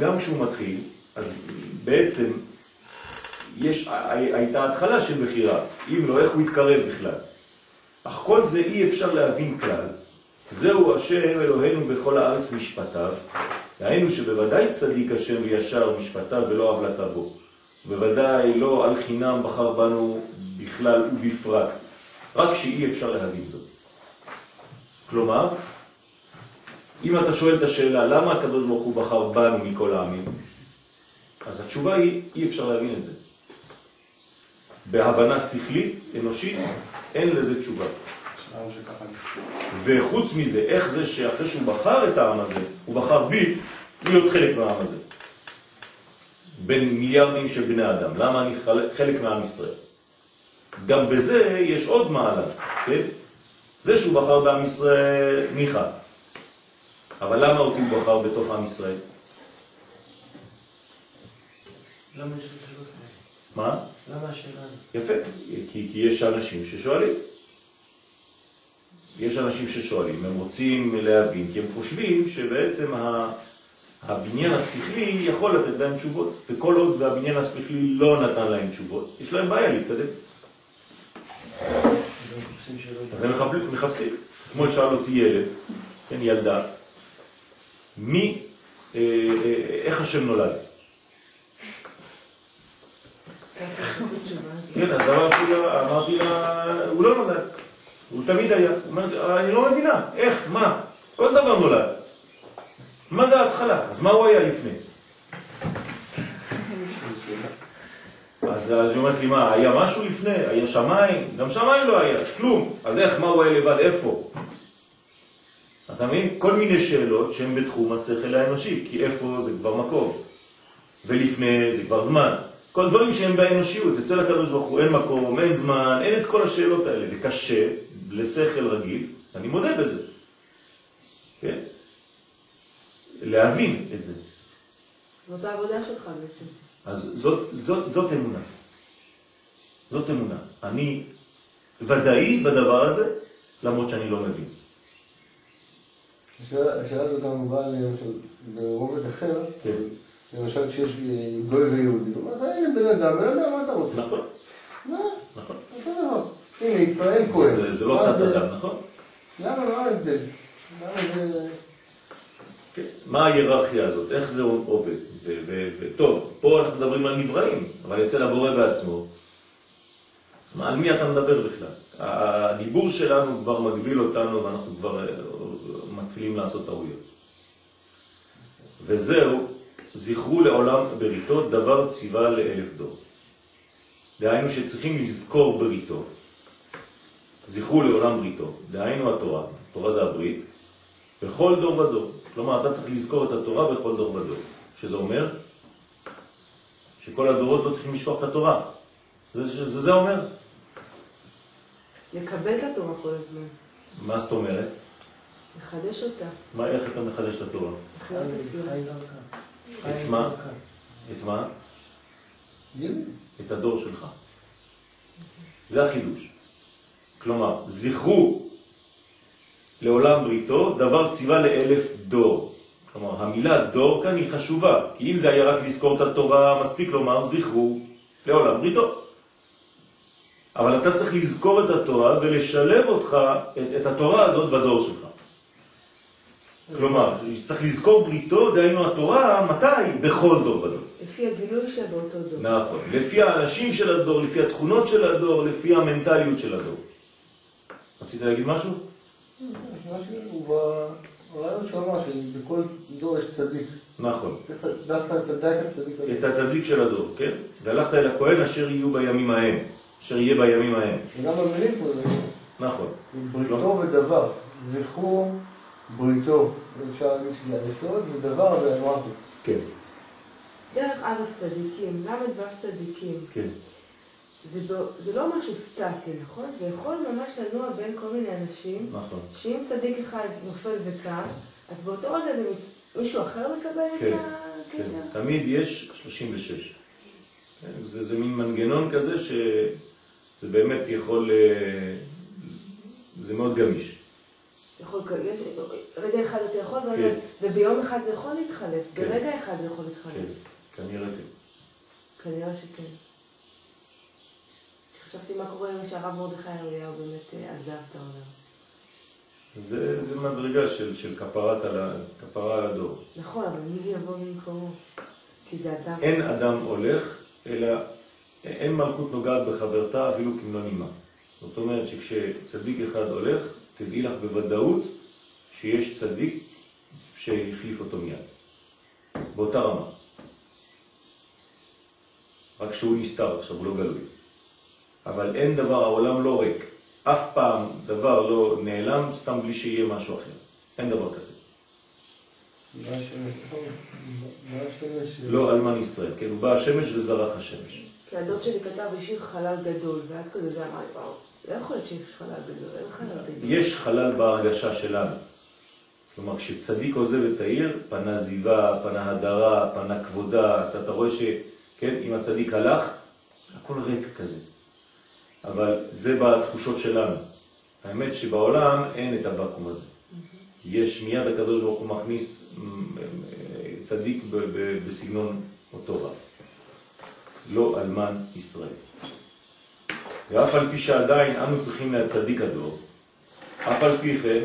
גם כשהוא מתחיל, אז בעצם יש, הייתה התחלה של בחירה, אם לא, איך הוא יתקרב בכלל. אך כל זה אי אפשר להבין כלל. זהו השם אלוהינו בכל הארץ משפטיו, דהיינו שבוודאי צדיק השם וישר משפטיו ולא עוולתה בו. בוודאי לא על חינם בחר בנו בכלל ובפרט, רק שאי אפשר להבין זאת. כלומר, אם אתה שואל את השאלה למה הקדוש ברוך הוא בחר בנו מכל העמים, אז התשובה היא, אי אפשר להבין את זה. בהבנה שכלית, אנושית, אין לזה תשובה. וחוץ מזה, איך זה שאחרי שהוא בחר את העם הזה, הוא בחר בי להיות חלק מהעם הזה. בין מיליארדים של בני אדם. למה אני חלק מעם ישראל? גם בזה יש עוד מעלה, כן? זה שהוא בחר בעם ישראל ניחא. אבל למה אותי הוא בחר בתוך עם ישראל? למה יש שאלות מה? למה השאלה? יפה, כי, כי יש אנשים ששואלים. יש אנשים ששואלים, הם רוצים להבין, כי הם חושבים שבעצם הבניין השכלי יכול לתת להם תשובות, וכל עוד והבניין השכלי לא נתן להם תשובות, יש להם בעיה להתקדם. אז הם מחפשים. כמו שאל אותי ילד, כן, ילדה, מי, אה, אה, איך השם נולד? כן, אז אמרתי לה, אמרתי לה, הוא לא נולד, הוא תמיד היה. אני לא מבינה, איך, מה? כל דבר נולד. מה זה ההתחלה? אז מה הוא היה לפני? אז היא אומרת לי, מה, היה משהו לפני? היה שמיים? גם שמיים לא היה, כלום. אז איך, מה הוא היה לבד? איפה? אתה מבין? כל מיני שאלות שהן בתחום השכל האנושי, כי איפה זה כבר מקום, ולפני זה כבר זמן. כל דברים שהם באנושיות, אצל הקדוש ברוך הוא אין מקום, אין זמן, אין את כל השאלות האלה, וקשה לשכל רגיל, אני מודה בזה, כן? להבין את זה. זאת העבודה שלך בעצם. אז זאת, זאת, זאת אמונה. זאת אמונה. אני ודאי בדבר הזה, למרות שאני לא מבין. השאלה הזו גם באה למשל ברובד אחר, כן. למשל כשיש גוי ויהודי, הוא אומר, הנה בן אדם, בן אדם, מה אתה רוצה? נכון. מה? נכון. אותו דבר. הנה, ישראל כהן. זה, לא תת אדם, נכון? למה, מה ההבדל? למה זה... כן. מה ההיררכיה הזאת? איך זה עובד? וטוב, פה אנחנו מדברים על נבראים, אבל אצל הבורא בעצמו, על מי אתה מדבר בכלל? הדיבור שלנו כבר מגביל אותנו ואנחנו כבר אה, מתחילים לעשות טעויות. וזהו, זכרו לעולם בריתו דבר ציווה לאלף דור. דהיינו שצריכים לזכור בריתו. זכרו לעולם בריתו, דהיינו התורה, התורה זה הברית, בכל דור ודור. כלומר, אתה צריך לזכור את התורה בכל דור ודור. שזה אומר שכל הדורות לא צריכים לשכוח את התורה. זה זה, זה אומר. לקבל את התורה כל הזמן, מה זאת אומרת? לחדש אותה, מה, איך אתה מחדש את התורה? את מה? את מה? את הדור שלך. זה החידוש. כלומר, זכרו לעולם בריתו, דבר ציווה לאלף דור. כלומר, המילה דור כאן היא חשובה, כי אם זה היה רק לזכור את התורה, מספיק לומר זכרו לעולם בריתו. אבל אתה צריך לזכור את התורה ולשלב אותך, את, את התורה הזאת בדור שלך. כלומר, צריך לזכור בריתו, דהיינו התורה, מתי? בכל דור ודור. לפי הגילוי שלה באותו דור. נכון. לפי האנשים של הדור, לפי התכונות של הדור, לפי המנטליות של הדור. רצית להגיד משהו? משהו, הוא ברעיון שהוא אמר שבכל דור יש צדיק. נכון. דווקא לצדק את הצדיק. את התזיק של הדור, כן? והלכת אל הכהן אשר יהיו בימים ההם, אשר יהיה בימים ההם. וגם במילים פה זה נכון. בריתו ודבר. זכרו בריתו. אפשר להגיד שזה היסוד, ודבר זה אמרתי. כן, דרך א' צדיקים, ל' ו' צדיקים, כן. זה, ב, זה לא משהו סטטי, נכון? זה יכול ממש לנוע בין כל מיני אנשים, נכון. שאם צדיק אחד נופל וקם, אז באותו רגע זה מת- מישהו אחר מקבל כן, את כן. הקטע? תמיד יש 36. כן, זה, זה מין מנגנון כזה שזה באמת יכול... אה, זה מאוד גמיש. יכול, יש, רגע אחד אתה יכול, כן. וביום אחד זה יכול להתחלף, כן. ברגע אחד זה יכול להתחלף. כן, כנראה כן. כנראה שכן. חשבתי מה קורה אם שהרב מרדכי אליהו באמת אה, עזב את העולם. זה, זה מדרגה של, של כפרת על, כפרה על הדור. נכון, אבל מי יבוא במקומו? כי זה אדם. אין אדם הולך, אלא אין מלכות נוגעת בחברתה אפילו כמלוא נימה. זאת אומרת שכשצדיק אחד הולך, תדעי לך בוודאות שיש צדיק שהחליף אותו מיד. באותה רמה. רק שהוא נסתר עכשיו, הוא לא גלוי. אבל אין דבר, העולם לא ריק. אף פעם דבר לא נעלם סתם בלי שיהיה משהו אחר. אין דבר כזה. לא אלמן ישראל, כן? הוא בא השמש וזרח השמש. כי הדוד שלי כתב השאיר חלל גדול, ואז כזה זה אמר לי, וואו, לא יכול להיות שיש חלל גדול, אין חלל גדול. יש חלל בהרגשה שלנו. כלומר, כשצדיק עוזב את העיר, פנה זיווה, פנה הדרה, פנה כבודה, אתה, אתה רואה שכן, אם הצדיק הלך, הכל ריק כזה. אבל זה בתחושות שלנו. האמת שבעולם אין את הוואקום הזה. יש מיד הקדוש ברוך הוא מכניס צדיק בסגנון אותו רב. לא אלמן ישראל. ואף על פי שעדיין אנו צריכים להצדיק הדור, אף על פי כן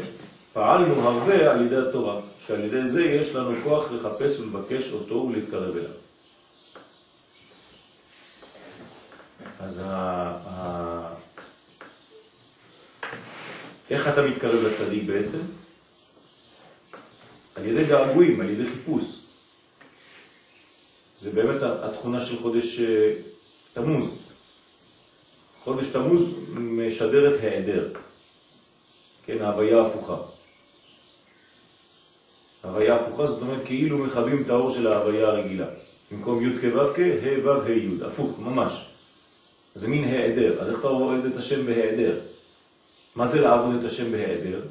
פעלנו הרבה על ידי התורה, שעל ידי זה יש לנו כוח לחפש ולבקש אותו ולהתקרב אליו. אז ה... ה... איך אתה מתקרב לצדיק בעצם? על ידי געגועים, על ידי חיפוש. זה באמת התכונה של חודש אה, תמוז. חודש תמוז משדר את העדר. כן, ההוויה ההפוכה. ההוויה ההפוכה זאת אומרת כאילו מכבים את האור של ההוויה הרגילה. במקום י' כו' כ', ה' ו' ה' י', הפוך, ממש. זה מין העדר. אז איך אתה עובד את השם בהעדר? מה זה לעבוד את השם בהעדר?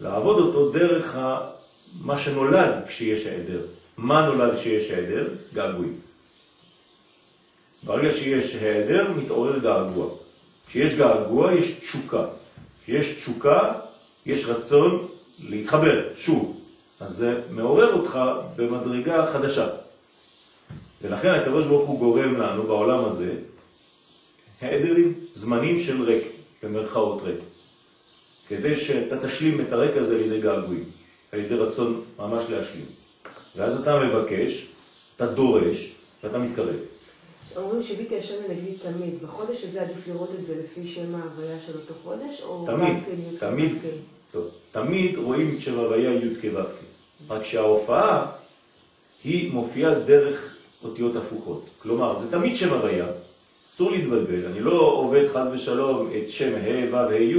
לעבוד אותו דרך ה... מה שנולד כשיש העדר. מה נולד כשיש העדר? געגועים. ברגע שיש העדר, מתעורר געגוע. כשיש געגוע, יש תשוקה. כשיש תשוקה, יש רצון להתחבר, שוב. אז זה מעורר אותך במדרגה חדשה. ולכן הקדוש הוא גורם לנו בעולם הזה העדרים, זמנים של ריק, במרכאות ריק. כדי שאתה תשלים את הרק הזה על ידי געגועים, על ידי רצון ממש להשלים. ואז אתה מבקש, אתה דורש, ואתה מתקרב. אומרים שביטי השם לנגדי תמיד, בחודש הזה עדיף לראות את זה לפי שם ההוויה של אותו חודש, או תמיד, גם כן תמיד. טוב, תמיד רואים את שם הוויה י' כו'. רק שההופעה היא מופיעה דרך אותיות הפוכות. כלומר, זה תמיד שם הוויה, אסור להתבלבל, אני לא עובד חז ושלום את שם ה' ו' ה' י'.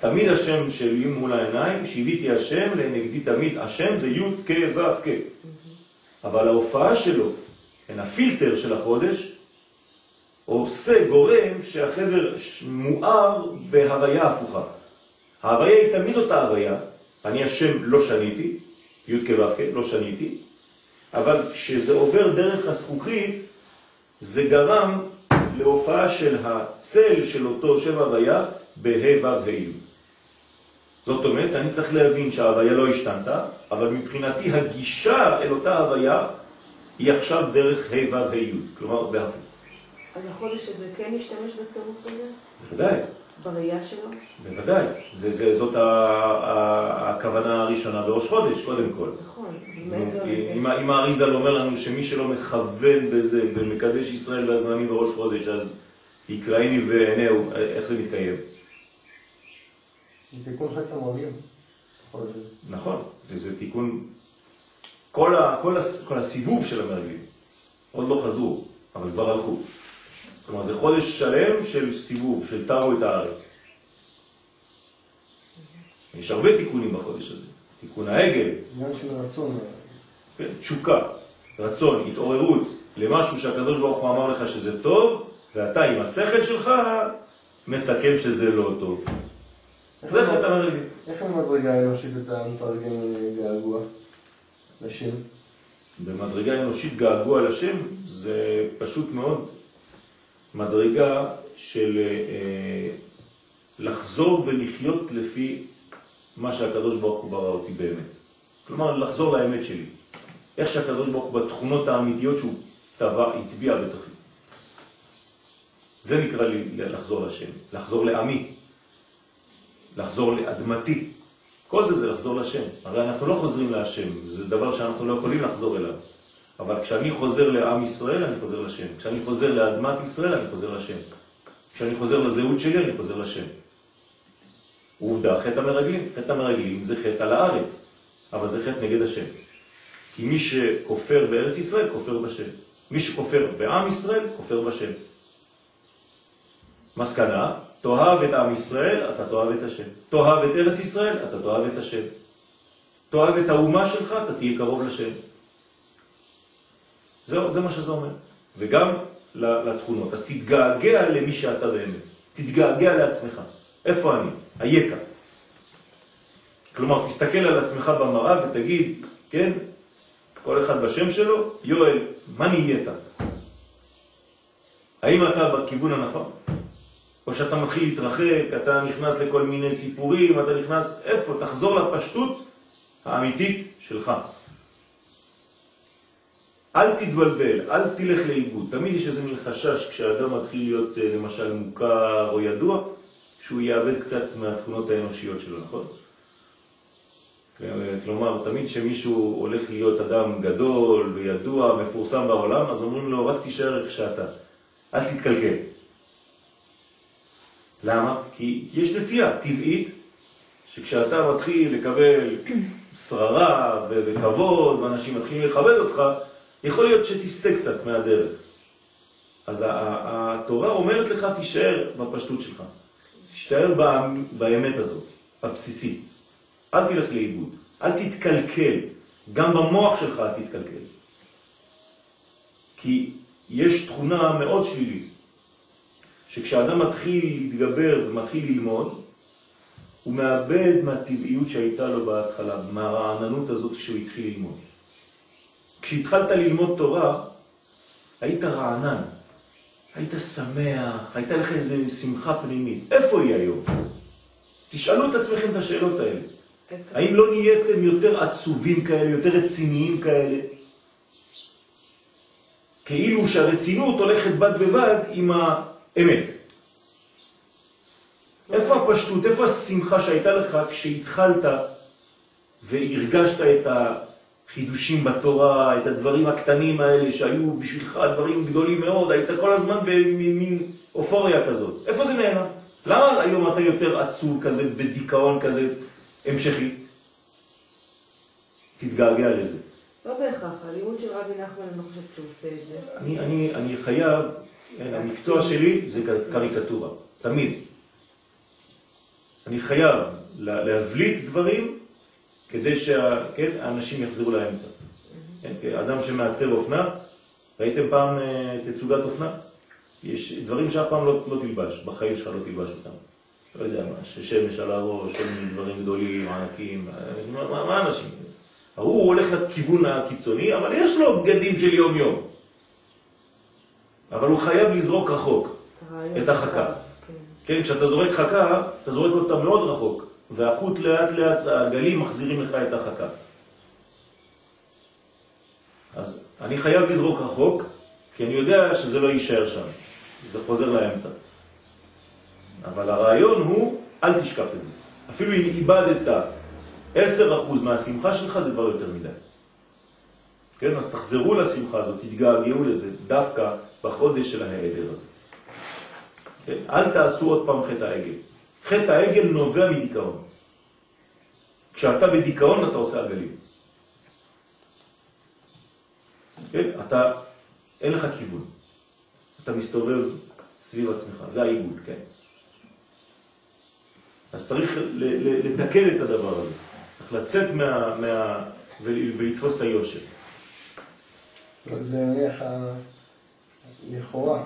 תמיד השם שלי מול העיניים, שיוויתי השם לנגדי תמיד, השם זה י' כ' ו' כ'. אבל ההופעה שלו, כן, הפילטר של החודש, עושה גורם שהחדר מואר בהוויה הפוכה. ההוויה היא תמיד אותה הוויה, אני השם לא שניתי, י' כ' ו' כ', לא שניתי, אבל כשזה עובר דרך הזכוכית, זה גרם להופעה של הצל של אותו שם הוויה בה' ו' ה'. זאת אומרת, אני צריך להבין שההוויה לא השתנתה, אבל מבחינתי הגישה אל אותה הוויה היא עכשיו דרך ה' ו' ה' י', כלומר בהפוך. אז החודש הזה כן ישתמש בצירוף הזה? בוודאי, בראייה שלו? בוודאי. זה, זה, זאת ה, ה, הכוונה הראשונה בראש חודש, קודם כל. נכון. אם, אם האריזל אומר לנו שמי שלא מכוון בזה ומקדש ישראל והזמנים בראש חודש, אז יקראיני ועינהו, איך זה מתקיים? זה תיקון חטא הזה. נכון, וזה תיקון, כל, ה, כל, הס, כל הסיבוב של המרגלים, עוד לא חזרו, אבל כבר הלכו. כלומר, זה חודש שלם של סיבוב, של תרו את הארץ. יש הרבה תיקונים בחודש הזה. תיקון העגל, עניין של רצון. כן, תשוקה, רצון, התעוררות למשהו שהקדוש ברוך הוא אמר לך שזה טוב, ואתה עם השכל שלך מסכם שזה לא טוב. זה חטא המרגלים. איך במדרגה האנושית אתה מתרגם געגוע לשם? במדרגה אנושית געגוע לשם זה פשוט מאוד מדרגה של אה, לחזור ולחיות לפי מה שהקדוש ברוך הוא ברא אותי באמת. כלומר, לחזור לאמת שלי. איך שהקדוש ברוך הוא בתכונות האמיתיות שהוא טבע, הטביע בתוכי. זה נקרא לי לחזור לשם, לחזור לעמי, לחזור לאדמתי. כל זה זה לחזור לשם. הרי אנחנו לא חוזרים להשם, זה דבר שאנחנו לא יכולים לחזור אליו. אבל כשאני חוזר לעם ישראל, אני חוזר לשם. כשאני חוזר לאדמת ישראל, אני חוזר לשם. כשאני חוזר לזהות שלי, אני חוזר לשם. עובדה, חטא המרגלים. חטא המרגלים זה חטא על הארץ, אבל זה חטא נגד השם. כי מי שכופר בארץ ישראל, כופר בשם. מי שכופר בעם ישראל, כופר בשם. מסקנה, תאהב את עם ישראל, אתה תאהב את השם. תאהב את ארץ ישראל, אתה תאהב את השם. תאהב את האומה שלך, אתה תהיה קרוב לשם. זהו, זה מה שזה אומר. וגם לתכונות. אז תתגעגע למי שאתה באמת. תתגעגע לעצמך. איפה אני? היקה. כלומר, תסתכל על עצמך במראה ותגיד, כן, כל אחד בשם שלו, יואל, מה נהיית? האם אתה בכיוון הנכון? או שאתה מתחיל להתרחק, אתה נכנס לכל מיני סיפורים, אתה נכנס, איפה? תחזור לפשטות האמיתית שלך. אל תתבלבל, אל תלך לאיבוד. תמיד יש איזה מין חשש כשאדם מתחיל להיות אה, למשל מוכר או ידוע, שהוא יאבד קצת מהתכונות האנושיות שלו, נכון? כלומר, תמיד כשמישהו הולך להיות אדם גדול וידוע, מפורסם בעולם, אז אומרים לו, רק תישאר איך שאתה, אל תתקלקל. למה? כי יש נטייה טבעית שכשאתה מתחיל לקבל שררה וכבוד ואנשים מתחילים לכבד אותך, יכול להיות שתסתה קצת מהדרך. אז התורה אומרת לך, תישאר בפשטות שלך. תשתער באמת הזאת, הבסיסית. אל תלך לאיבוד, אל תתקלקל. גם במוח שלך אל תתקלקל. כי יש תכונה מאוד שלילית, שכשאדם מתחיל להתגבר ומתחיל ללמוד, הוא מאבד מהטבעיות שהייתה לו בהתחלה, מהרעננות הזאת שהוא התחיל ללמוד. כשהתחלת ללמוד תורה, היית רענן, היית שמח, הייתה לך איזו שמחה פנימית. איפה היא היום? תשאלו את עצמכם את השאלות האלה. האם לא נהייתם יותר עצובים כאלה, יותר רציניים כאלה? כאילו שהרצינות הולכת בד ובד עם האמת. איפה הפשטות, איפה השמחה שהייתה לך כשהתחלת והרגשת את החידושים בתורה, את הדברים הקטנים האלה שהיו בשבילך דברים גדולים מאוד, היית כל הזמן במין אופוריה כזאת. איפה זה נהנה? למה היום אתה יותר עצוב כזה, בדיכאון כזה המשכי? תתגעגע לזה. לא בהכרח, הלימוד של רבי נחמן, אני לא חושבת שהוא עושה את זה. אני, אני, אני חייב, המקצוע שלי זה קריקטורה, תמיד. אני חייב להבליט דברים כדי שהאנשים כן, יחזרו לאמצע. כן, אדם שמעצב אופנה, ראיתם פעם אה, תצוגת אופנה? יש דברים שאף פעם לא, לא תלבש, בחיים שלך לא תלבש אותם. לא יודע מה, ששמש על הראש, כל מיני דברים גדולים, ענקים, מה, מה, מה אנשים? הוא הולך לכיוון הקיצוני, אבל יש לו בגדים של יום-יום. אבל הוא חייב לזרוק רחוק את החכה. כן. כן, כשאתה זורק חכה, אתה זורק אותה מאוד רחוק, והחוט לאט לאט, הגלים מחזירים לך את החכה. אז אני חייב לזרוק רחוק, כי אני יודע שזה לא יישאר שם, זה חוזר לאמצע. אבל הרעיון הוא, אל תשכח את זה. אפילו אם איבדת 10% מהשמחה שלך זה כבר יותר מדי. כן, אז תחזרו לשמחה הזאת, תתגעגעו לזה, דווקא בחודש של ההיעדר הזה. כן, אל תעשו עוד פעם חטא העגל. חטא העגל נובע מדיכאון. כשאתה בדיכאון אתה עושה עגלים. כן, אתה, אין לך כיוון. אתה מסתובב סביב עצמך, זה העיגול, כן. אז צריך לתקן את הדבר הזה. צריך לצאת מה... מה ולתפוס את היושר. זה נניח לכאורה,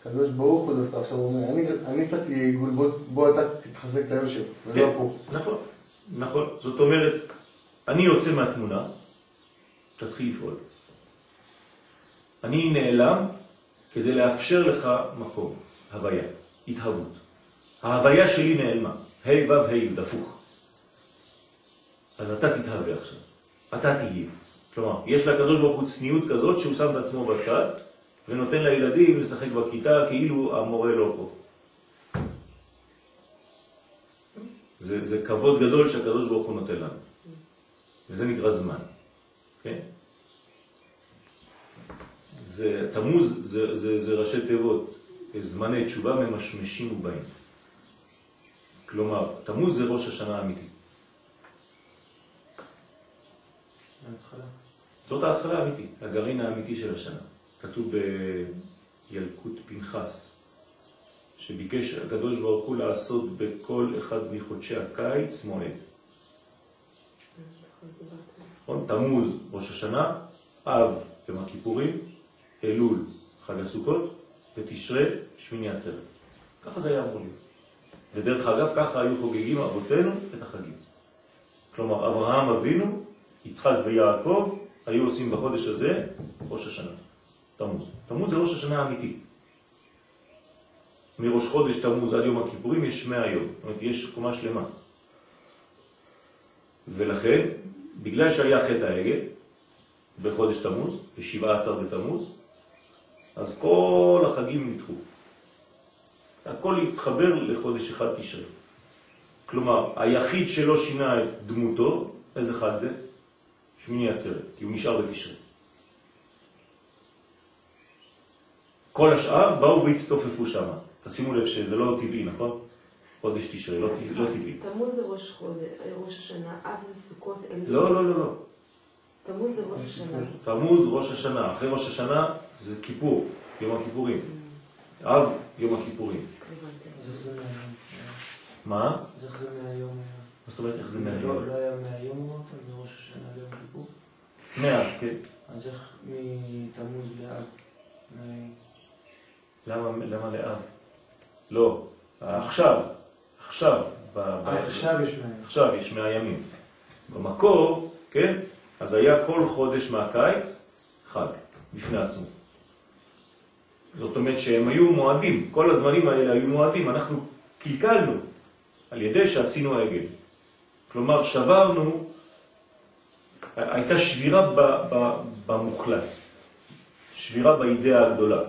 הקדוש ברוך הוא דווקא עכשיו אומר, אני קצת עיגול, בוא אתה תתחזק את היושר, ולא כן, הפוך. נכון, נכון. זאת אומרת, אני יוצא מהתמונה, תתחיל לפעול. אני נעלם כדי לאפשר לך מקום, הוויה, התהוות. ההוויה שלי נעלמה. ה' ו' ה' י', הפוך. אז אתה תתהווה עכשיו. אתה תהיה. כלומר, יש לקדוש ברוך הוא צניעות כזאת שהוא שם את עצמו בצד ונותן לילדים לשחק בכיתה כאילו המורה לא פה. זה, זה כבוד גדול שהקדוש ברוך הוא נותן לנו. וזה נקרא זמן. כן? זה, תמוז זה, זה, זה ראשי תיבות, זמני תשובה ממשמשים ובאים. כלומר, תמוז זה ראש השנה האמיתי. זאת ההתחלה האמיתית, הגרעין האמיתי של השנה. כתוב בילקוט פנחס, שביקש הקדוש ברוך הוא לעשות בכל אחד מחודשי הקיץ מועד. נכון? תמוז, ראש השנה, אב, יום הכיפורים, אלול, חג הסוכות, ותשרה, שמיני עצרת. ככה זה היה אמור להיות. ודרך אגב, ככה היו חוגגים אבותינו את החגים. כלומר, אברהם אבינו, יצחק ויעקב, היו עושים בחודש הזה ראש השנה, תמוז. תמוז זה ראש השנה האמיתי. מראש חודש תמוז עד יום הכיפורים יש 100 יום, זאת אומרת, יש קומה שלמה. ולכן, בגלל שהיה חטא העגל בחודש תמוז, ב-17 בתמוז, אז כל החגים נדחו. הכל התחבר לחודש אחד תשרה. כלומר, היחיד שלא שינה את דמותו, איזה חג זה? שמיני עצרת, כי הוא נשאר בתשרה. כל השאר באו והצטופפו שם. תשימו לב שזה לא טבעי, נכון? חודש תשרה, לא, לא טבעי. תמוז זה ראש חודש, ראש השנה, אב זה סוכות, אלול. לא, לא, לא, לא. תמוז זה ראש השנה. תמוז ראש השנה, אחרי ראש השנה זה כיפור, יום הכיפורים. אב, יום הכיפורים. זה? מה? זה מהיום? מה זאת אומרת איך זה לא מהיום? לא היה מהיום אמרת? מראש השנה ליום כיפור? מאה, כן. אז איך מתמוז לאב? מה- למה, למה לאב? לא, עכשיו, עכשיו, אה, עכשיו יש מהיום. עכשיו יש מאה ימים. במקור, כן, אז היה כל חודש מהקיץ חג, בפני עצמו. זאת אומרת שהם היו מועדים, כל הזמנים האלה היו מועדים, אנחנו קלקלנו על ידי שעשינו עגל. כלומר, שברנו, הייתה שבירה ב, ב, במוחלט, שבירה באידאה הגדולה.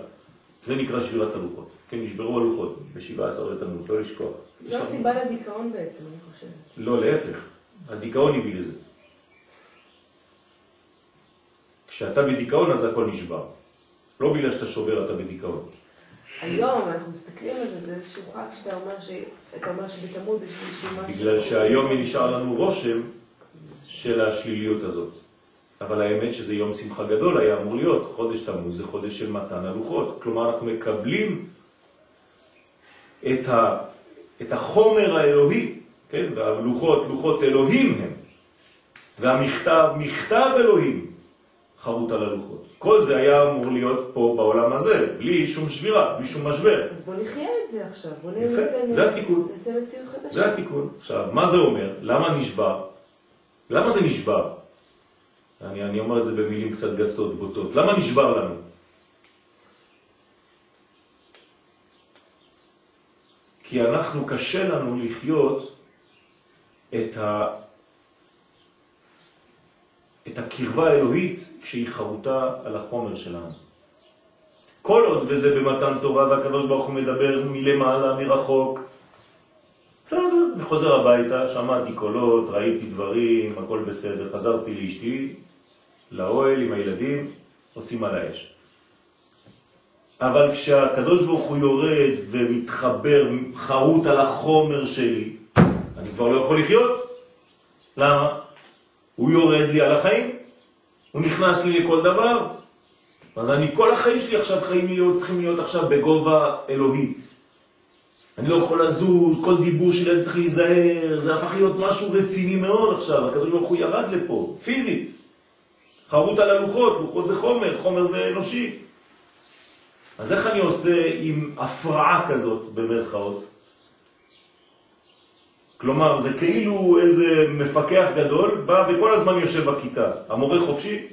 זה נקרא שבירת הלוחות. כן, נשברו הלוחות ב-17 בתמוז, לא לשכוח. זו הסיבה לדיכאון בעצם, אני חושבת. לא, להפך. הדיכאון הביא לזה. כשאתה בדיכאון אז הכל נשבר. לא בגלל שאתה שובר אתה בדיכאון. היום אנחנו מסתכלים על זה באיזשהו חג שאתה אומר ש... אומר שבתמוז יש איזשהו משהו... בגלל שהיום נשאר לנו רושם של השליליות הזאת. אבל האמת שזה יום שמחה גדול היה אמור להיות. חודש תמוז זה חודש של מתן הלוחות. כלומר אנחנו מקבלים את, ה, את החומר האלוהי, כן? והלוחות, לוחות אלוהים הם. והמכתב, מכתב אלוהים חרוט על הלוחות. כל זה היה אמור להיות פה בעולם הזה, בלי שום שבירה, בלי שום משבר. אז בוא נחיה את זה עכשיו, בוא ננסה... זה התיקון. נעשה מציאות חדשה. זה התיקון. עכשיו, מה זה אומר? למה נשבר? למה זה נשבר? אני, אני אומר את זה במילים קצת גסות, בוטות. למה נשבר לנו? כי אנחנו, קשה לנו לחיות את, ה, את הקרבה האלוהית כשהיא חרוטה על החומר שלנו. כל עוד וזה במתן תורה והקדוש ברוך הוא מדבר מלמעלה, מרחוק, בסדר, אני חוזר הביתה, שמעתי קולות, ראיתי דברים, הכל בסדר, חזרתי לאשתי, לאוהל עם הילדים, עושים על האש. אבל כשהקדוש ברוך הוא יורד ומתחבר, חרוט על החומר שלי, אני כבר לא יכול לחיות. למה? הוא יורד לי על החיים, הוא נכנס לי לכל דבר, אז אני, כל החיים שלי עכשיו חיים להיות, צריכים להיות עכשיו בגובה אלוהי. אני לא יכול לזוז, כל דיבור שלי צריך להיזהר, זה הפך להיות משהו רציני מאוד עכשיו, הקדוש ברוך הוא ירד לפה, פיזית. חרוט על הלוחות, לוחות זה חומר, חומר זה אנושי. אז איך אני עושה עם הפרעה כזאת, במרכאות? כלומר, זה כאילו איזה מפקח גדול בא וכל הזמן יושב בכיתה. המורה חופשי?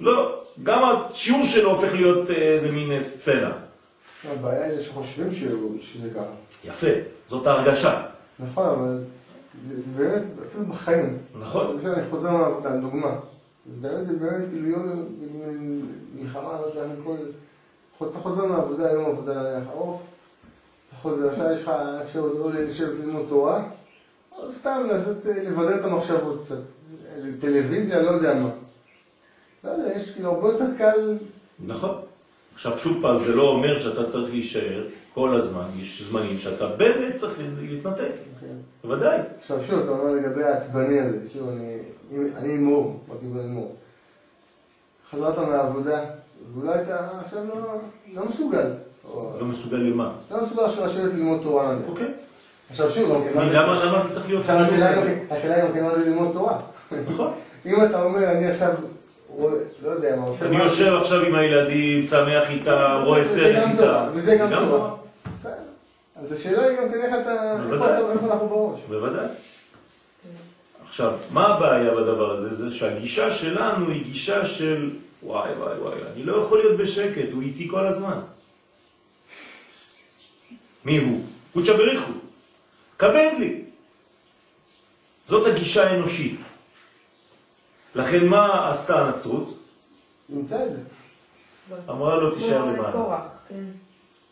לא. גם השיעור שלו הופך להיות איזה מין סצנה. הבעיה היא שחושבים שזה ככה. יפה, זאת ההרגשה, נכון, אבל זה, זה באמת, אפילו בחיים. נכון? אני חוזר מהעבודה, דוגמה. באמת זה באמת כאילו יום מלחמה, לא יודע, אני כל... אתה חוזר מהעבודה, יום עבודה ארוך, אתה חוזר, עכשיו יש לך אפשרות או לשבת ללמוד תורה, סתם לעשות, לבדר את המחשבות קצת. טלוויזיה, לא יודע מה. לא יודע, יש כאילו הרבה יותר קל... נכון. עכשיו שוב פעם, זה לא אומר שאתה צריך להישאר כל הזמן, יש זמנים שאתה באמת צריך להתנתק, כן. בוודאי. עכשיו שוב, אתה אומר לגבי העצבני הזה, שוב, אני, אני הימור, בכיוון הימור. חזרת מהעבודה, ואולי אתה עכשיו לא, לא מסוגל. לא מסוגל למה. לא מסוגל לשבת ללמוד תורה. אוקיי. עכשיו שוב, למה זה צריך להיות עכשיו השאלה? גם כן- מה זה ללמוד תורה. נכון. אם אתה אומר, אני עכשיו, לא יודע מה, עושה אני יושב עכשיו עם הילדים, שמח איתם, רואה סרט איתם. וזה גם תורה. אז השאלה היא גם כן איך. אתה- איפה אנחנו בראש. בוודאי. עכשיו, מה הבעיה בדבר הזה? זה שהגישה שלנו היא גישה של וואי וואי וואי, אני לא יכול להיות בשקט, הוא איתי כל הזמן. מי הוא? קודשא בריחו. כבד לי. זאת הגישה האנושית. לכן מה עשתה הנצרות? נמצא את זה. אמרה לו תישאר כמו למעלה. כן.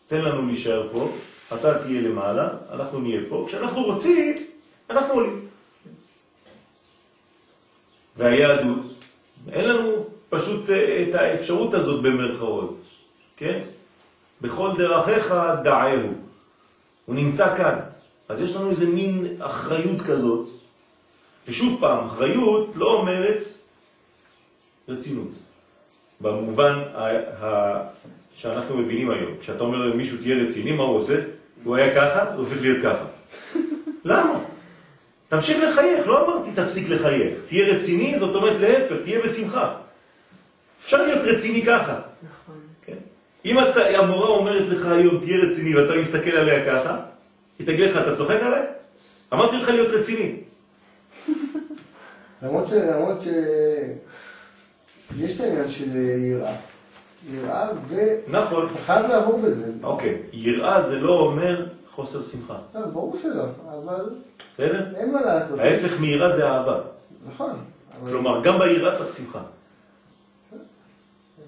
תן לנו להישאר פה, אתה תהיה למעלה, אנחנו נהיה פה, כשאנחנו רוצים, אנחנו עולים. והיהדות, אין לנו פשוט אה, את האפשרות הזאת במרכאות, כן? בכל דרכיך דעהו. הוא נמצא כאן. אז יש לנו איזה מין אחריות כזאת, ושוב פעם, אחריות לא אומרת רצינות. במובן ה- ה- שאנחנו מבינים היום. כשאתה אומר למישהו תהיה רציני, מה הוא עושה? הוא היה ככה, הוא הופך להיות ככה. למה? תמשיך לחייך, לא אמרתי תפסיק לחייך. תהיה רציני, זאת אומרת להפך, תהיה בשמחה. אפשר להיות רציני ככה. נכון. כן? אם אתה, המורה אומרת לך היום תהיה רציני ואתה מסתכל עליה ככה, היא תגיד לך, אתה צוחק עליה? אמרתי לך להיות רציני. למרות ש... למרות ש... יש את העניין של יראה. יראה, ואתה נכון. חייב לעבור בזה. אוקיי, יראה זה לא אומר חוסר שמחה. לא, ברור שלא, אבל בסדר? אין מה לעשות. ההפך מיראה זה אהבה. נכון. כלומר, גם ביראה צריך שמחה.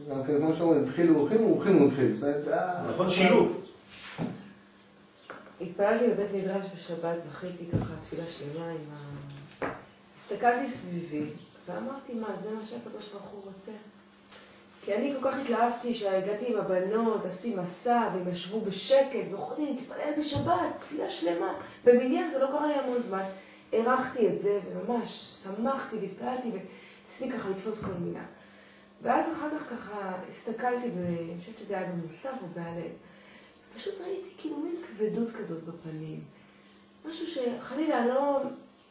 גם כמו שאומרים, התחילו אורחים, אורחים אה, נכון, שילוב. התפללתי בבית מדרש בשבת, זכיתי ככה תפילה שלמה עם ה... הסתכלתי סביבי, ואמרתי, מה, זה מה שהקדוש ברוך הוא רוצה? כי אני כל כך התלהבתי שהגעתי עם הבנות, עשיתי מסע, והם ישבו בשקט, ויכולתי להתפלל בשבת, תפילה שלמה. במניין זה לא קרה לי המון זמן. הערכתי את זה, וממש שמחתי והתפללתי, וניסיתי ככה לתפוס כל מילה. ואז אחר כך ככה הסתכלתי, ב... אני חושבת שזה היה במוסף או בהלל. פשוט ראיתי כאילו מין כבדות כזאת בפנים. משהו שחלילה לא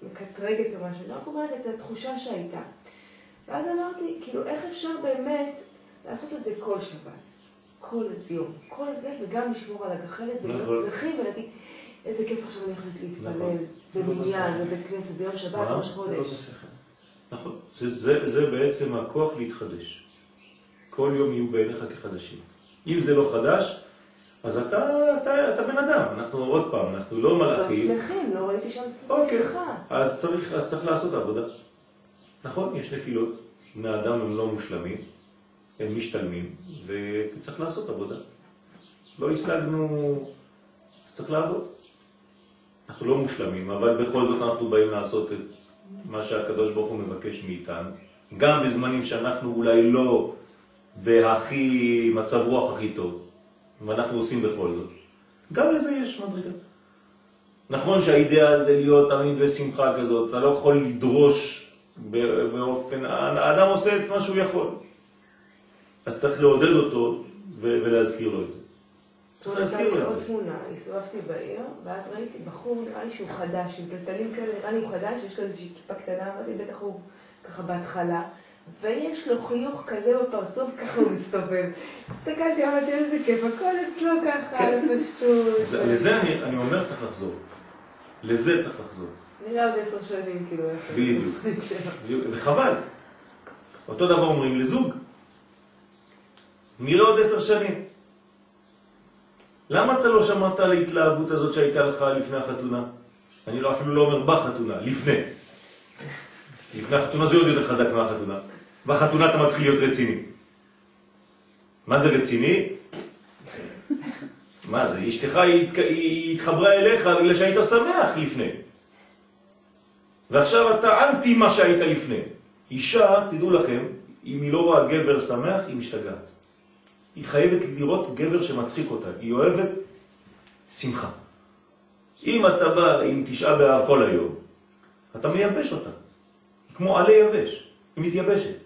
מקטרגת או משהו, רק אומרת את התחושה שהייתה. ואז אמרתי, כאילו, איך אפשר באמת לעשות את זה כל שבת, כל יום, כל זה, וגם לשמור על הגחלת ולהיות נכון. שמחים ולהגיד, איזה כיף עכשיו אני הולכת להתפלל נכון. במניין, בבית כנסת, ביום שבת, מה? ראש חודש. נכון. זה, זה, זה בעצם הכוח להתחדש. כל יום יהיו בעיניך כחדשים. אם זה לא חדש, אז אתה, אתה, אתה בן אדם. אנחנו עוד פעם, אנחנו לא מלאכים. שמחים, לא ראיתי שם אוקיי. שמחה. אז צריך, אז צריך לעשות עבודה. נכון, יש נפילות. בני אדם הם לא מושלמים, הם משתלמים, וצריך לעשות עבודה. לא השגנו, אז צריך לעבוד. אנחנו לא מושלמים, אבל בכל זאת אנחנו באים לעשות את מה שהקדוש ברוך הוא מבקש מאיתנו. גם בזמנים שאנחנו אולי לא בהכי מצב רוח הכי טוב, ואנחנו עושים בכל זאת. גם לזה יש מדרגה. נכון שהאידאה זה להיות תמיד בשמחה כזאת, אתה לא יכול לדרוש באופן, האדם עושה את מה שהוא יכול. אז צריך לעודד אותו ולהזכיר לו את זה. צריך להזכיר לו את עוד זה. תמונה, הסתובבתי בעיר, ואז ראיתי בחור, נראה לי שהוא חדש, עם טלטלים כאלה, נראה לי הוא חדש, יש לו איזושהי כיפה קטנה, אמרתי, בטח הוא ככה בהתחלה, ויש לו חיוך כזה בפרצוף, ככה הוא מסתובב. הסתכלתי, אמרתי, איזה כיף, הכל אצלו ככה, כן. בפשטות. זה- לזה אני, אני אומר צריך לחזור. לזה צריך לחזור. נראה עוד עשר שנים, כאילו. בדיוק. וחבל. אותו דבר אומרים לזוג. נראה עוד עשר שנים. למה אתה לא שמעת על ההתלהבות הזאת שהייתה לך לפני החתונה? אני לא אפילו לא אומר בחתונה, לפני. לפני החתונה זה עוד יותר חזק מהחתונה. בחתונה אתה מתחיל להיות רציני. מה זה רציני? מה זה? אשתך היא התחברה אליך בגלל שהיית שמח לפני. ועכשיו אתה אנטי מה שהיית לפני. אישה, תדעו לכם, אם היא לא רואה גבר שמח, היא משתגעת. היא חייבת לראות גבר שמצחיק אותה. היא אוהבת שמחה. אם אתה בא עם תשעה באב כל היום, אתה מייבש אותה. כמו עלי יבש, היא מתייבשת.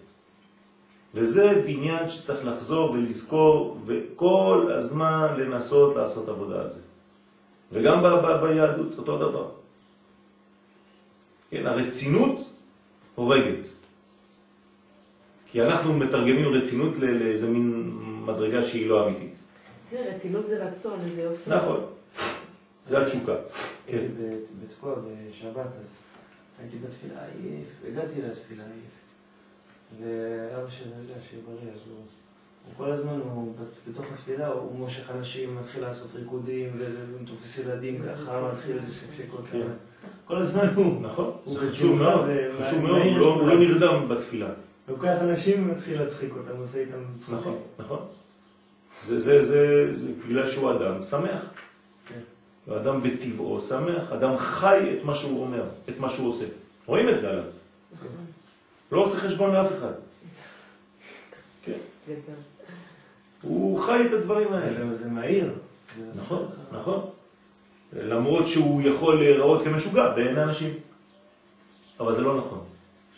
וזה בניין שצריך לחזור ולזכור, וכל הזמן לנסות לעשות עבודה על זה. וגם ב- ב- ביהדות, אותו דבר. כן, הרצינות הורגת. כי אנחנו מתרגמים רצינות ל- לאיזה מין מדרגה שהיא לא אמיתית. תראה, רצינות זה רצון, איזה יופי. נכון. זה התשוקה. כן. בתקוע בשבת, אז הייתי בתפילה עייף, הגעתי לתפילה עייף. ואבא שלי, יודע, שיהיה בריא, אז הוא... הוא כל הזמן, הוא בת- בתוך התפילה, הוא מושך אנשים, מתחיל לעשות ריקודים, ותופס ילדים ככה, מתחיל לשקשק אותם. כן. כל הזמן הוא נכון, הוא זה חשוב מאוד, חשוב מאוד, הוא לא- לא. נרדם בתפילה. לוקח אנשים ומתחיל להצחיק אותם, עושה איתם צחוקים. נכון, נכון. זה, זה, זה, זה בגלל שהוא אדם שמח. כן. אדם בטבעו שמח, אדם חי את מה שהוא אומר, את מה שהוא עושה. רואים את זה עליו. לא עושה חשבון לאף אחד. כן. הוא חי את הדברים האלה. זה- מהיר. נכון, נכון. למרות שהוא יכול להיראות כמשוגע בעיני אנשים. אבל זה לא נכון.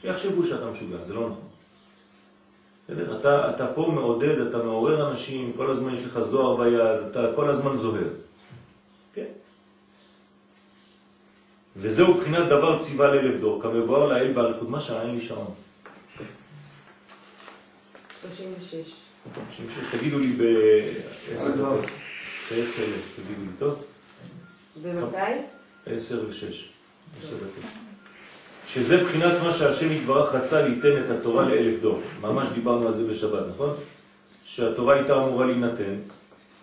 שיחשבו שאתה משוגע, זה לא נכון. בסדר? אתה, אתה פה מעודד, אתה מעורר אנשים, כל הזמן יש לך זוהר ביד, אתה כל הזמן זוהר. כן. וזהו בחינת דבר ציווה לאלף דור, כמבואר לאל באריכות. מה לי שעון. 36. שש, תגידו לי בעשר דקות. בעשר, תגידו לי, טוב? ומתי? עשר ושש. עשר דקות. שזה בחינת מה שהשם יתברך רצה ליתן את התורה לאלף דור. ממש דיברנו על זה בשבת, נכון? שהתורה הייתה אמורה להינתן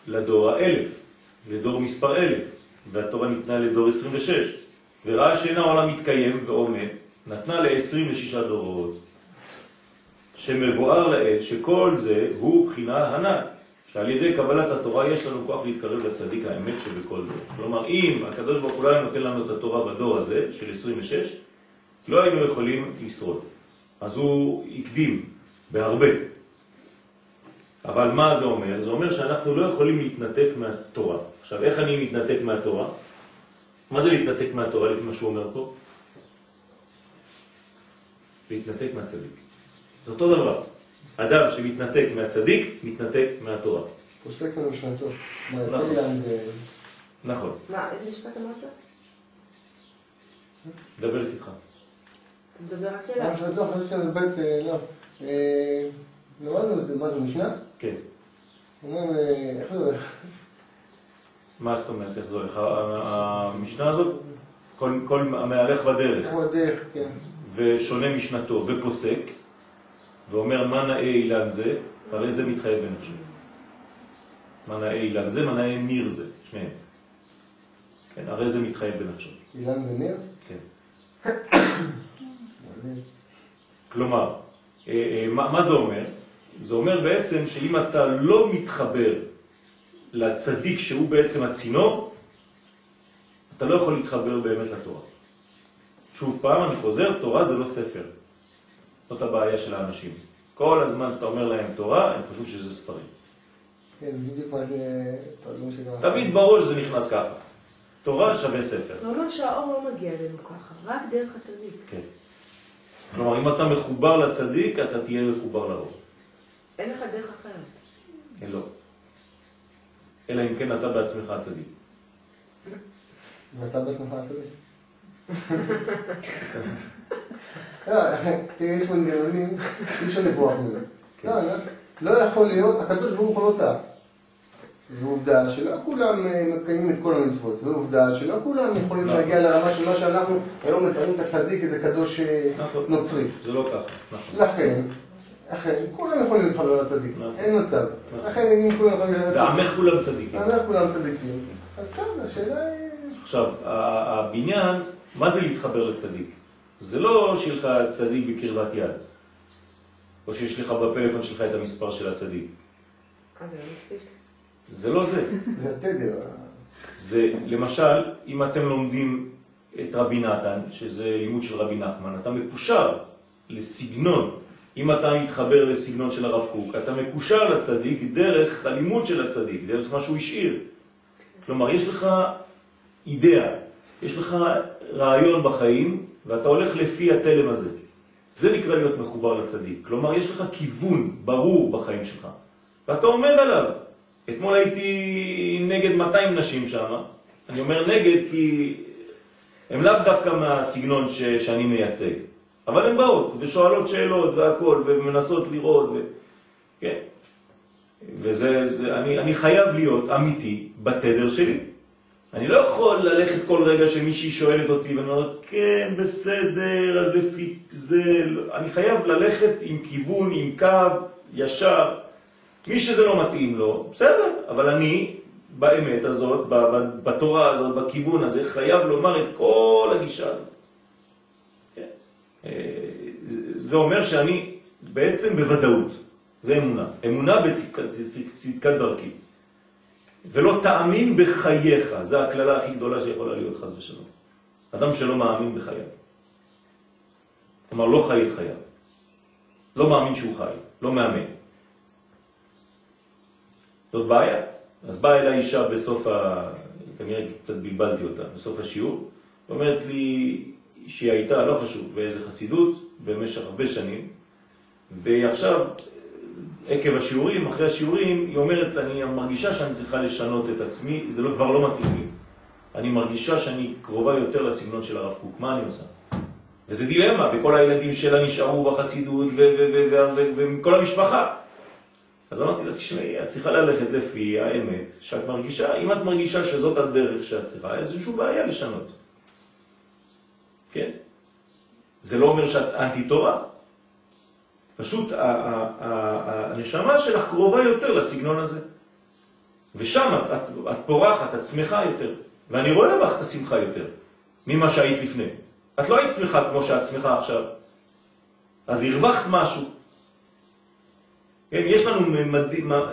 לדור האלף, לדור מספר אלף, והתורה ניתנה לדור 26. וראה שאין העולם מתקיים ועומד, נתנה ל-26 דורות. שמבואר לאל שכל זה הוא בחינה הנ"ל, שעל ידי קבלת התורה יש לנו כוח להתקרב לצדיק האמת שבכל דור. כלומר, אם הקדוש ברוך הוא לא היה נותן לנו את התורה בדור הזה, של 26, לא היינו יכולים לשרוד. אז הוא הקדים בהרבה. אבל מה זה אומר? זה אומר שאנחנו לא יכולים להתנתק מהתורה. עכשיו, איך אני מתנתק מהתורה? מה זה להתנתק מהתורה לפי מה שהוא אומר פה? להתנתק מהצדיק. זה אותו דבר. אדם שמתנתק מהצדיק, מתנתק מהתורה. פוסק ממשנתו. מה, נכון. נכון, מה, איזה משפט אמרת? דבר איתך. אתה מדבר רק מה אליו. משנתו, שזה בית... אה, לא. אה, למדנו את זה, מה זה, משנה? כן. הוא אומר, אה, איך זה הולך? מה זאת אומרת, הולך? ה- המשנה הזאת, כל, כל המהלך בדרך הוא הדרך, כן. ושונה משנתו ופוסק, ואומר מה נאה אילן זה, הרי זה מתחייב בנפשו. מה נאה אילן זה, מה נאה ניר זה, שניהם. כן, הרי זה מתחייב בנפשו. אילן וניר? כן. כלומר, אה, אה, מה זה אומר? זה אומר בעצם שאם אתה לא מתחבר לצדיק שהוא בעצם הצינור, אתה לא יכול להתחבר באמת לתורה. שוב פעם, אני חוזר, תורה זה לא ספר. זאת הבעיה של האנשים. כל הזמן שאתה אומר להם תורה, הם חושבים שזה ספרים. כן, בדיוק מה זה... שגם... תמיד בראש זה נכנס ככה. תורה שווה ספר. זה אומר שהאור לא מגיע אלינו ככה, רק דרך הצדיק. כן. כלומר, אם אתה מחובר לצדיק, אתה תהיה מחובר לאור. אין לך דרך אחרת. כן, לא. אלא אם כן אתה בעצמך הצדיק. ואתה בעצמך הצדיק. לא, תראה, יש מנגנונים, אי אפשר לברוח מזה. כן. לא, לא, לא יכול להיות, הקדוש ברוך הוא לא טעה. ועובדה שלא כולם אה, מקיימים את כל המצוות, ועובדה שלא כולם יכולים נכון. להגיע לרמה של מה שאנחנו היום מציינים את הצדיק, איזה קדוש אה, נכון. נוצרי. זה לא ככה, נכון. לכן, אכן, כולם יכולים להתחבר לצדיק, נכון. אין מצב. נכון. אכן, אם כולם יכולים להתחבר לצדיק, ועמך כולם צדיקים. אז כולם צדיקים. אז השאלה היא... עכשיו, הבניין, מה זה להתחבר לצדיק? זה לא שיהיה לך צדיק בקרבת יד, או שיש לך בפלאפון שלך את המספר של הצדיק. אה, זה לא מספיק? זה לא זה. זה התדר. זה, למשל, אם אתם לומדים את רבי נתן, שזה לימוד של רבי נחמן, אתה מקושר לסגנון. אם אתה מתחבר לסגנון של הרב קוק, אתה מקושר לצדיק דרך הלימוד של הצדיק, דרך מה שהוא השאיר. כלומר, יש לך אידאה, יש לך רעיון בחיים, ואתה הולך לפי התלם הזה. זה נקרא להיות מחובר לצדיק. כלומר, יש לך כיוון ברור בחיים שלך, ואתה עומד עליו. אתמול הייתי נגד 200 נשים שם. אני אומר נגד כי הם לאו דווקא מהסגנון ש, שאני מייצג. אבל הן באות ושואלות שאלות והכל, ומנסות לראות, ו... כן. וזה, זה, אני, אני חייב להיות אמיתי בתדר שלי. אני לא יכול ללכת כל רגע שמישהי שואלת אותי ואני אומר, כן, בסדר, אז לפי זה... לא." אני חייב ללכת עם כיוון, עם קו, ישר. מי שזה לא מתאים לו, בסדר, אבל אני, באמת הזאת, בתורה הזאת, בכיוון הזה, חייב לומר את כל הגישה הזאת. כן. אה, זה- אומר שאני בעצם בוודאות, זה אמונה. אמונה בצדקת צדק- צדקת דרכי. ולא תאמין בחייך, זה הכללה הכי גדולה שיכולה להיות, חס ושלום. אדם שלא מאמין בחייו. כלומר, לא חי את חייו. לא מאמין שהוא חי, לא מאמן. זאת בעיה. אז באה אליי אישה בסוף ה... כנראה קצת בלבלתי אותה, בסוף השיעור, ואומרת לי שהיא הייתה, לא חשוב, באיזה חסידות, במשך הרבה שנים, ועכשיו, עקב השיעורים, אחרי השיעורים, היא אומרת, אני מרגישה שאני צריכה לשנות את עצמי, זה לא, כבר לא מתאים לי. אני מרגישה שאני קרובה יותר לסגנון של הרב קוק, מה אני עושה? וזה דילמה, וכל הילדים שלה נשארו בחסידות, וכל המשפחה. אז אמרתי לה, תשמעי, את צריכה ללכת לפי האמת שאת מרגישה, אם את מרגישה שזאת הדרך שאת צריכה, אז אין שום בעיה לשנות. זה לא אומר שאת אנטי תורה. פשוט הנשמה שלך קרובה יותר לסגנון הזה. ושם את, את, את פורחת, את שמחה יותר. ואני רואה בך את השמחה יותר ממה שהיית לפני. את לא היית שמחה כמו שאת שמחה עכשיו. אז הרווחת משהו. כן, יש לנו ממד... אה,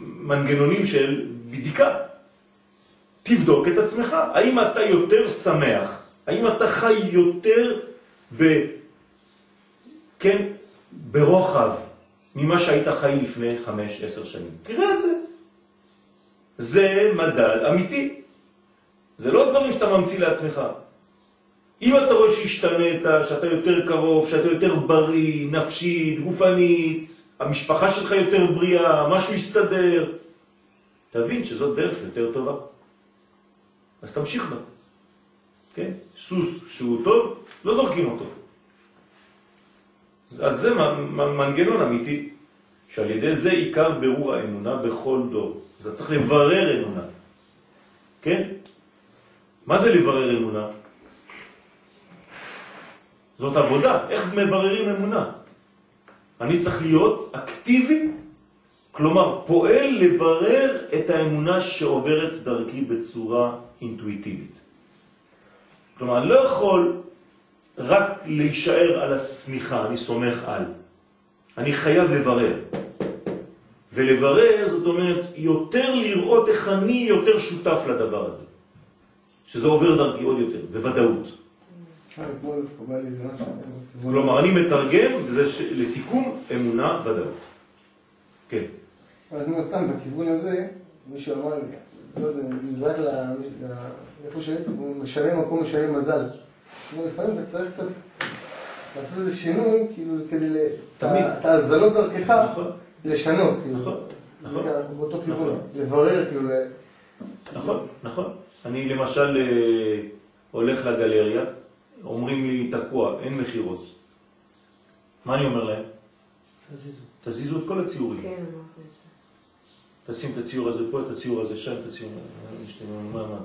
מנגנונים של בדיקה. תבדוק את עצמך. האם אתה יותר שמח? האם אתה חי יותר ב... כן, ברוחב ממה שהיית חי לפני חמש, עשר שנים? תראה את זה. זה מדד אמיתי. זה לא דברים שאתה ממציא לעצמך. אם אתה רואה שהשתנית, שאתה יותר קרוב, שאתה יותר בריא, נפשית, גופנית, המשפחה שלך יותר בריאה, משהו יסתדר, תבין שזאת דרך יותר טובה. אז תמשיך בה. כן? סוס שהוא טוב, לא זורקים אותו. אז זה מנגנון אמיתי, שעל ידי זה עיקר ברור האמונה בכל דור. אז צריך לברר אמונה. כן? מה זה לברר אמונה? זאת עבודה, איך מבררים אמונה? אני צריך להיות אקטיבי, כלומר פועל לברר את האמונה שעוברת דרכי בצורה אינטואיטיבית. כלומר, אני לא יכול רק להישאר על הסמיכה, אני סומך על. אני חייב לברר. ולברר זאת אומרת יותר לראות איך אני יותר שותף לדבר הזה. שזה עובר דרכי עוד יותר, בוודאות. כלומר, אני מתרגם, וזה ש... לסיכום, אמונה, ודאות. כן. אבל אתמול סתם בכיוון הזה, מישהו אמר לא יודע, נזרק ל... ל- איפה שהייתי, משנה מקום, משנה מזל. לפעמים אתה צריך קצת לעשות איזה שינוי, כאילו, כדי. את ההזלות דרכך, נכון, לשנות, כאילו. נכון, נכון. באותו כיוון, נכון. לברר, כאילו. נכון, נכון. אני למשל אה, הולך לגלריה, אומרים לי תקוע, אין מחירות. מה אני אומר להם? תזיזו. תזיזו את כל הציורים. כן, אמרתי את זה. תשים את הציור הזה פה, את הציור הזה שם, את הציור... מה, מה, מה,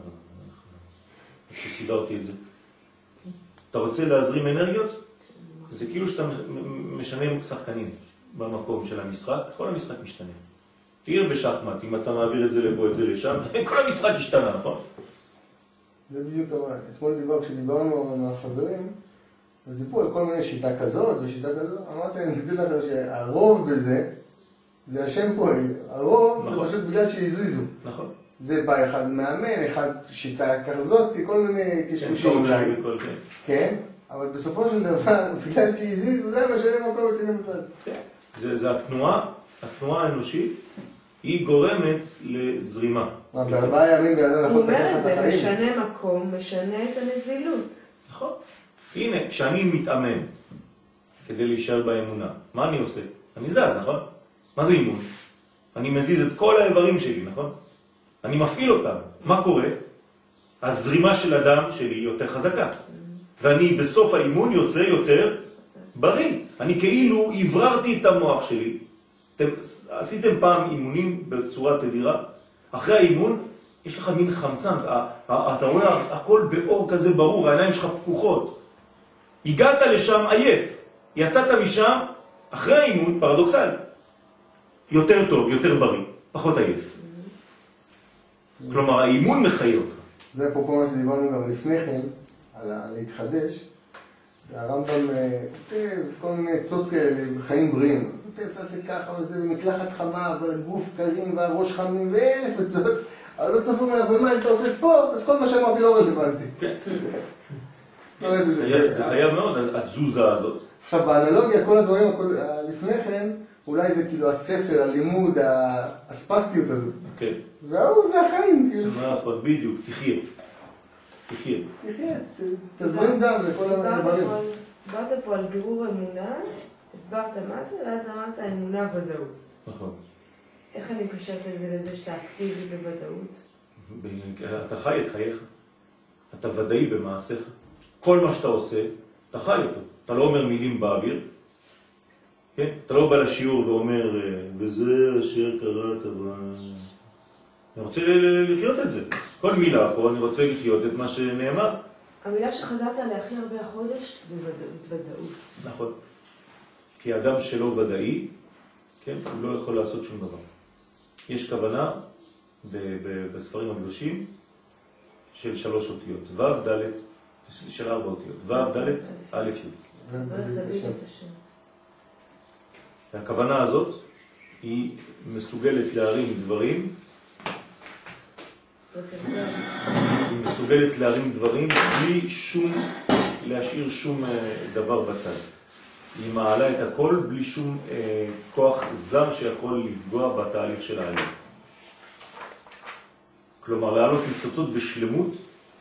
שסידרתי את זה. אתה רוצה להזרים אנרגיות? זה כאילו שאתה משנה שחקנים. במקום של המשחק, כל המשחק משתנה. תראה בשחמט, אם אתה מעביר את זה לפה, את זה לשם, כל המשחק השתנה, נכון? זה בדיוק אמר, אתמול דיבר, כשדיברנו עם החברים, אז דיברו על כל מיני שיטה כזאת ושיטה כזאת, אמרתי להם, תדעו לכם שהרוב בזה, זה השם פועל, הרוב נכון. זה פשוט בגלל שהזיזו. נכון. זה בא אחד מאמן, אחד שיטה כזאת, כל מיני קשקושים כן, אולי, וכל זה. כן? אבל בסופו של דבר, בגלל שהזיזו, זה משנה מקום ושני מצד. זה, זה התנועה, התנועה האנושית, היא גורמת לזרימה. מה, בארבעה ימים בן אדם הוא יכול אומר לקחת את את זה, החיים? משנה מקום, משנה את הנזילות. נכון. הנה, כשאני מתאמן כדי להישאר באמונה, מה אני עושה? אני זז, נכון? מה זה אימון? אני מזיז את כל האיברים שלי, נכון? אני מפעיל אותם. מה קורה? הזרימה של הדם שלי יותר חזקה. ואני בסוף האימון יוצא יותר בריא. אני כאילו הבררתי את המוח שלי. אתם עשיתם פעם אימונים בצורה תדירה? אחרי האימון יש לך מין חמצן, אתה רואה הכל באור כזה ברור, העיניים שלך פקוחות. הגעת לשם עייף, יצאת משם אחרי האימון, פרדוקסלי. יותר טוב, יותר בריא, פחות עייף. כלומר, האימון מחיה אותך. זה אפרופו מה שדיברנו גם לפני כן, על להתחדש. הרמב"ם אה, כותב כל מיני עצות כאלה בחיים בריאים. כותב, תעשה ככה וזה, מקלחת חמה, אבל הגוף קרים והראש חמים ואלף עצות. אבל בסוף הוא אומר, ומה, אם אתה עושה ספורט, אז כל מה שאמרתי לא רלוונטי. כן. אומרת, זה- חייב- מאוד, התזוזה הזאת. עכשיו, באנלוגיה, כל הדברים לפני כן, אולי זה כאילו הספר, הלימוד, ה- הספסטיות הזאת. כן, וההוא זה החיים, כאילו. נכון, בדיוק, תחיה. תחיה. תחיה, תזרים דם לכל הדברים. דיברת פה על בירור אמונה, הסברת מה זה, ואז אמרת אמונה ודאות. נכון. איך אני מקשרת את זה לזה שאתה אקטיבי בוודאות? אתה חי את חייך. אתה ודאי במעשיך. כל מה שאתה עושה, אתה חי אותו. אתה לא אומר מילים באוויר. כן? אתה לא בא לשיעור ואומר, אה, וזה אשר קראת, אבל... אני רוצה לחיות את זה. כל מילה פה, אני רוצה לחיות את מה שנאמר. המילה שחזרת עליה הכי הרבה החודש זה ודאות. נכון. כי אדם שלא ודאי, כן, הוא לא יכול לעשות שום דבר. יש כוונה בספרים הקדושים של שלוש אותיות, ו' ד', של ארבע אותיות, ו' ד' א' י'. והכוונה הזאת היא מסוגלת להרים דברים. היא מסוגלת להרים דברים בלי שום, להשאיר שום אה, דבר בצד. היא מעלה את הכל בלי שום אה, כוח זר שיכול לפגוע בתהליך של העלייה. כלומר, לעלות ניצוצות בשלמות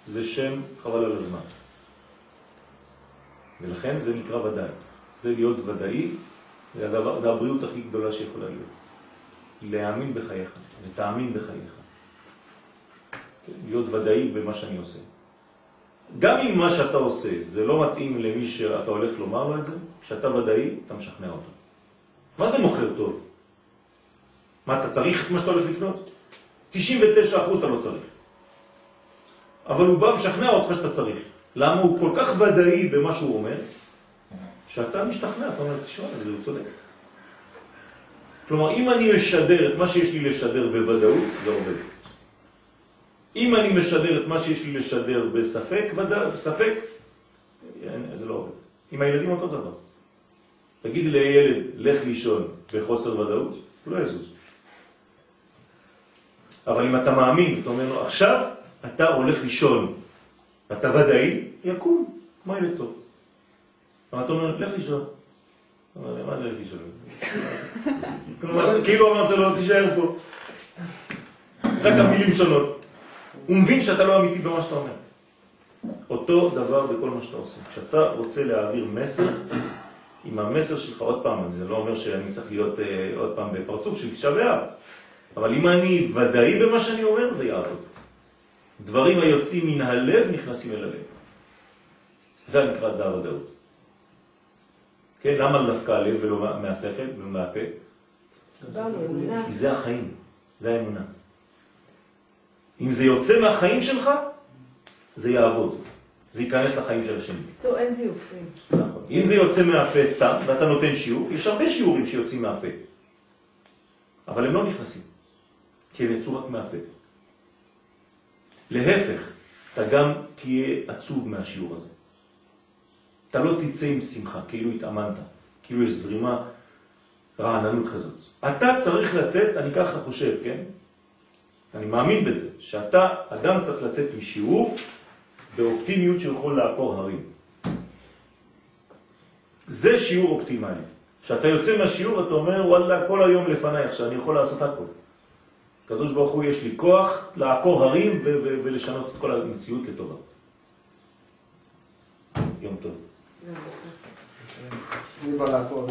זה שם חבל על הזמן. ולכן זה נקרא ודאי. זה להיות ודאי, זה, הדבר, זה הבריאות הכי גדולה שיכולה להיות. להאמין בחייך, ותאמין בחייך. להיות ודאי במה שאני עושה. גם אם מה שאתה עושה זה לא מתאים למי שאתה הולך לומר לו את זה, כשאתה ודאי, אתה משכנע אותו. מה זה מוכר טוב? מה, אתה צריך את מה שאתה הולך לקנות? 99% אתה לא צריך. אבל הוא בא משכנע אותך שאתה צריך. למה הוא כל כך ודאי במה שהוא אומר, שאתה משתכנע, אתה אומר, תשמע, זה הוא צודק. כלומר, אם אני משדר את מה שיש לי לשדר בוודאות, זה עובד. אם אני משדר את מה שיש לי לשדר בספק, ודא, בספק, זה לא עובד. עם הילדים אותו דבר. תגיד לילד, לך לישון בחוסר ודאות, הוא לא יזוז. אבל אם אתה מאמין, אתה אומר לו, עכשיו אתה הולך לישון, ואתה ודאי, יקום, כמו ילד טוב. אבל אתה אומר, לך לישון. מה זה לך לישון? כאילו אמרת לו, תישאר פה. רק המילים שונות. הוא מבין שאתה לא אמיתי במה שאתה אומר. אותו דבר בכל מה שאתה עושה. כשאתה רוצה להעביר מסר, עם המסר שלך, עוד פעם, זה לא אומר שאני צריך להיות אה, עוד פעם בפרצוף של תשעה באב, אבל אם אני ודאי במה שאני אומר, זה יעבוד. דברים היוצאים מן הלב נכנסים אל הלב. זה נקרא זה הוודאות. כן, למה דווקא הלב ולא מהשכל ולא מהפה? דיברנו, אמונה. כי זה החיים, זה האמונה. אם זה יוצא מהחיים שלך, זה יעבוד. זה ייכנס לחיים של השני. בקיצור, אין זיופים. נכון. אם זה יוצא מהפה סתם, ואתה נותן שיעור, יש הרבה שיעורים שיוצאים מהפה. אבל הם לא נכנסים, כי הם יצאו רק מהפה. להפך, אתה גם תהיה עצוב מהשיעור הזה. אתה לא תצא עם שמחה, כאילו התאמנת, כאילו יש זרימה, רעננות כזאת. אתה צריך לצאת, אני ככה חושב, כן? אני מאמין בזה, שאתה, אדם צריך לצאת משיעור באופטימיות שיכול לעקור הרים. זה שיעור אופטימלי. כשאתה יוצא מהשיעור אתה אומר, וואלה, כל היום לפניי עכשיו, אני יכול לעשות הכל. הקדוש ברוך הוא יש לי כוח לעקור הרים ולשנות את כל המציאות לטובה. יום טוב. אני בא לעקור.